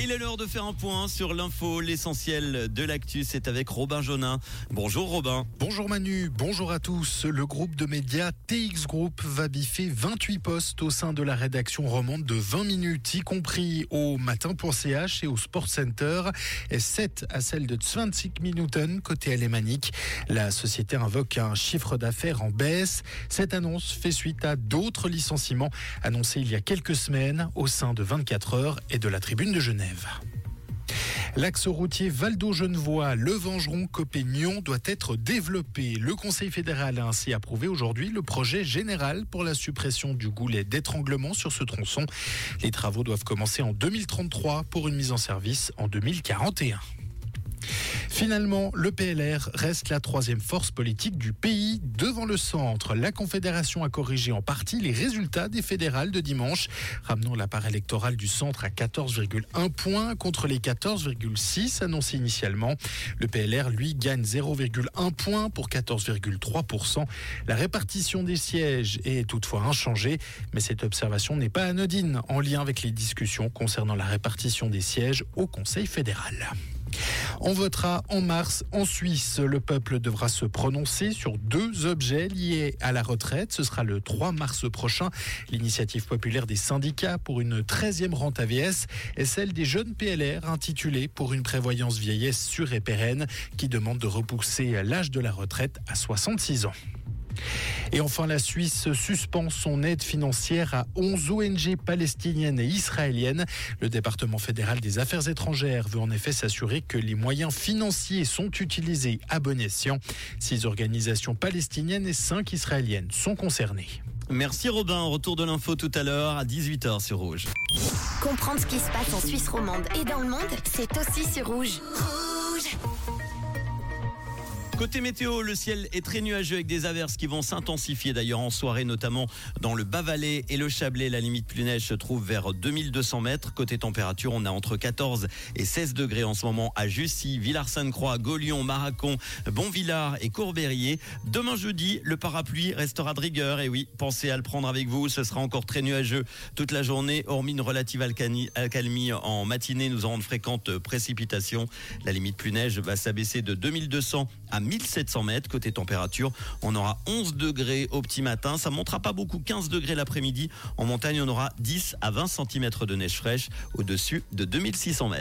Il est l'heure de faire un point sur l'info, l'essentiel de l'actu, c'est avec Robin Jonin. Bonjour Robin. Bonjour Manu, bonjour à tous. Le groupe de médias TX Group va biffer 28 postes au sein de la rédaction romande de 20 minutes, y compris au matin.ch et au Sport Center, et 7 à celle de 25 Minuten côté alémanique. La société invoque un chiffre d'affaires en baisse. Cette annonce fait suite à d'autres licenciements annoncés il y a quelques semaines au sein de 24 heures et de la tribune de Genève. L'axe routier Valdo-Genevois, Le Vengeron-Copéignon doit être développé. Le Conseil fédéral a ainsi approuvé aujourd'hui le projet général pour la suppression du goulet d'étranglement sur ce tronçon. Les travaux doivent commencer en 2033 pour une mise en service en 2041. Finalement, le PLR reste la troisième force politique du pays devant le centre. La Confédération a corrigé en partie les résultats des fédérales de dimanche, ramenant la part électorale du centre à 14,1 points contre les 14,6 annoncés initialement. Le PLR, lui, gagne 0,1 point pour 14,3%. La répartition des sièges est toutefois inchangée, mais cette observation n'est pas anodine en lien avec les discussions concernant la répartition des sièges au Conseil fédéral. On votera en mars en Suisse. Le peuple devra se prononcer sur deux objets liés à la retraite. Ce sera le 3 mars prochain. L'initiative populaire des syndicats pour une 13e rente AVS et celle des jeunes PLR intitulée pour une prévoyance vieillesse sûre et pérenne qui demande de repousser l'âge de la retraite à 66 ans. Et enfin, la Suisse suspend son aide financière à 11 ONG palestiniennes et israéliennes. Le département fédéral des affaires étrangères veut en effet s'assurer que les moyens financiers sont utilisés à bon escient. Six organisations palestiniennes et cinq israéliennes sont concernées. Merci Robin, retour de l'info tout à l'heure à 18h sur Rouge. Comprendre ce qui se passe en Suisse romande et dans le monde, c'est aussi sur Rouge. Rouge Côté météo, le ciel est très nuageux avec des averses qui vont s'intensifier d'ailleurs en soirée, notamment dans le Bas-Valais et le Chablais. La limite plus neige se trouve vers 2200 mètres. Côté température, on a entre 14 et 16 degrés en ce moment à Jussy, Villars-Sainte-Croix, Gaulion, Maracon, Bonvillard et Courbérier. Demain jeudi, le parapluie restera de rigueur. Et oui, pensez à le prendre avec vous. Ce sera encore très nuageux toute la journée, hormis une relative accalmie en matinée. Nous aurons de fréquentes précipitations. La limite plus neige va s'abaisser de 2200 à 1700 mètres. Côté température, on aura 11 degrés au petit matin. Ça montera pas beaucoup, 15 degrés l'après-midi. En montagne, on aura 10 à 20 cm de neige fraîche au-dessus de 2600 mètres.